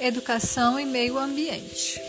Educação e Meio Ambiente.